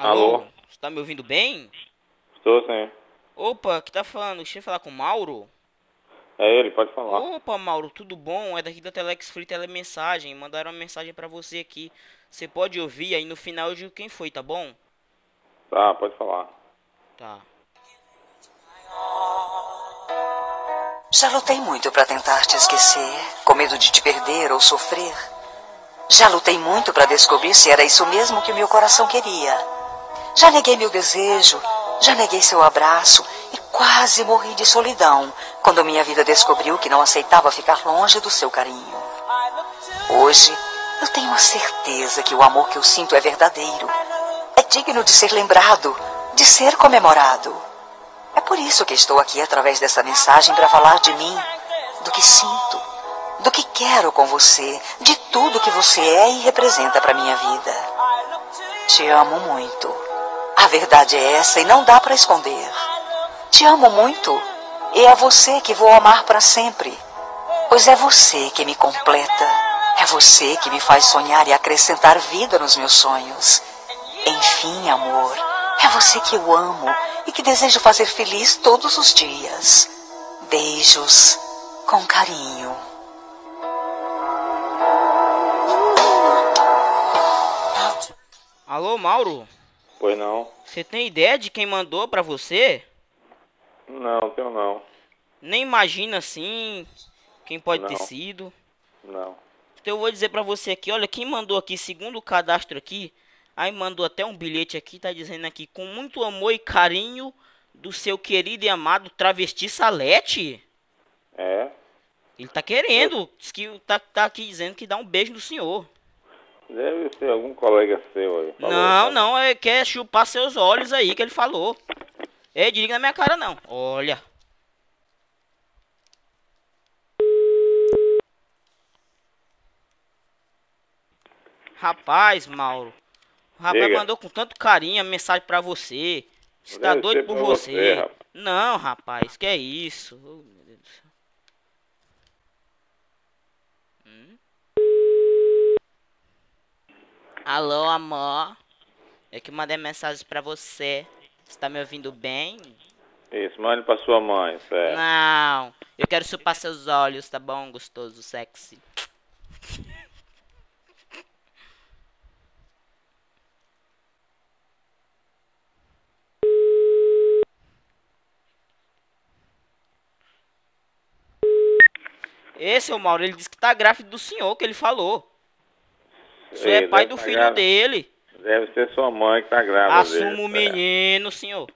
Alô? Você tá me ouvindo bem? Estou sim. Opa, que tá falando? Deixa eu falar com o Mauro? É ele, pode falar. Opa, Mauro, tudo bom? É daqui da Telex Free Telemensagem. Mandaram uma mensagem pra você aqui. Você pode ouvir aí no final eu digo quem foi, tá bom? Tá, pode falar. Tá. Já lutei muito para tentar te esquecer, com medo de te perder ou sofrer. Já lutei muito para descobrir se era isso mesmo que o meu coração queria. Já neguei meu desejo, já neguei seu abraço e quase morri de solidão quando minha vida descobriu que não aceitava ficar longe do seu carinho. Hoje, eu tenho a certeza que o amor que eu sinto é verdadeiro. É digno de ser lembrado, de ser comemorado. É por isso que estou aqui através dessa mensagem para falar de mim, do que sinto, do que quero com você, de tudo que você é e representa para minha vida. Te amo muito. A verdade é essa e não dá para esconder. Te amo muito e é você que vou amar para sempre. Pois é você que me completa. É você que me faz sonhar e acrescentar vida nos meus sonhos. Enfim, amor, é você que eu amo e que desejo fazer feliz todos os dias. Beijos com carinho. Alô, Mauro? Pois não? Você tem ideia de quem mandou pra você? Não, tenho não. Nem imagina assim quem pode ter Não. sido. Não. Então eu vou dizer pra você aqui, olha, quem mandou aqui, segundo o cadastro aqui, aí mandou até um bilhete aqui, tá dizendo aqui, com muito amor e carinho do seu querido e amado travesti Salete. É? Ele tá querendo, diz que tá, tá aqui dizendo que dá um beijo no senhor. Deve ser algum colega seu aí. Falou, não, tá? não, é quer chupar seus olhos aí que ele falou. É, diga na minha cara não. Olha. Rapaz, Mauro. O rapaz Diga. mandou com tanto carinho a mensagem pra você. Está doido por você. você, rapaz. não, rapaz, que é isso? Oh, meu Deus do céu. Alô, amor. É que eu mandei mensagem pra você. Você tá me ouvindo bem? Isso, mande pra sua mãe, certo? Não. Eu quero chupar seus olhos, tá bom? Gostoso, sexy. Esse é o Mauro, ele disse que tá gráfico do senhor, que ele falou. Você é pai do tá filho grávida. dele. Deve ser sua mãe que tá grávida. Assuma o certo? menino, senhor.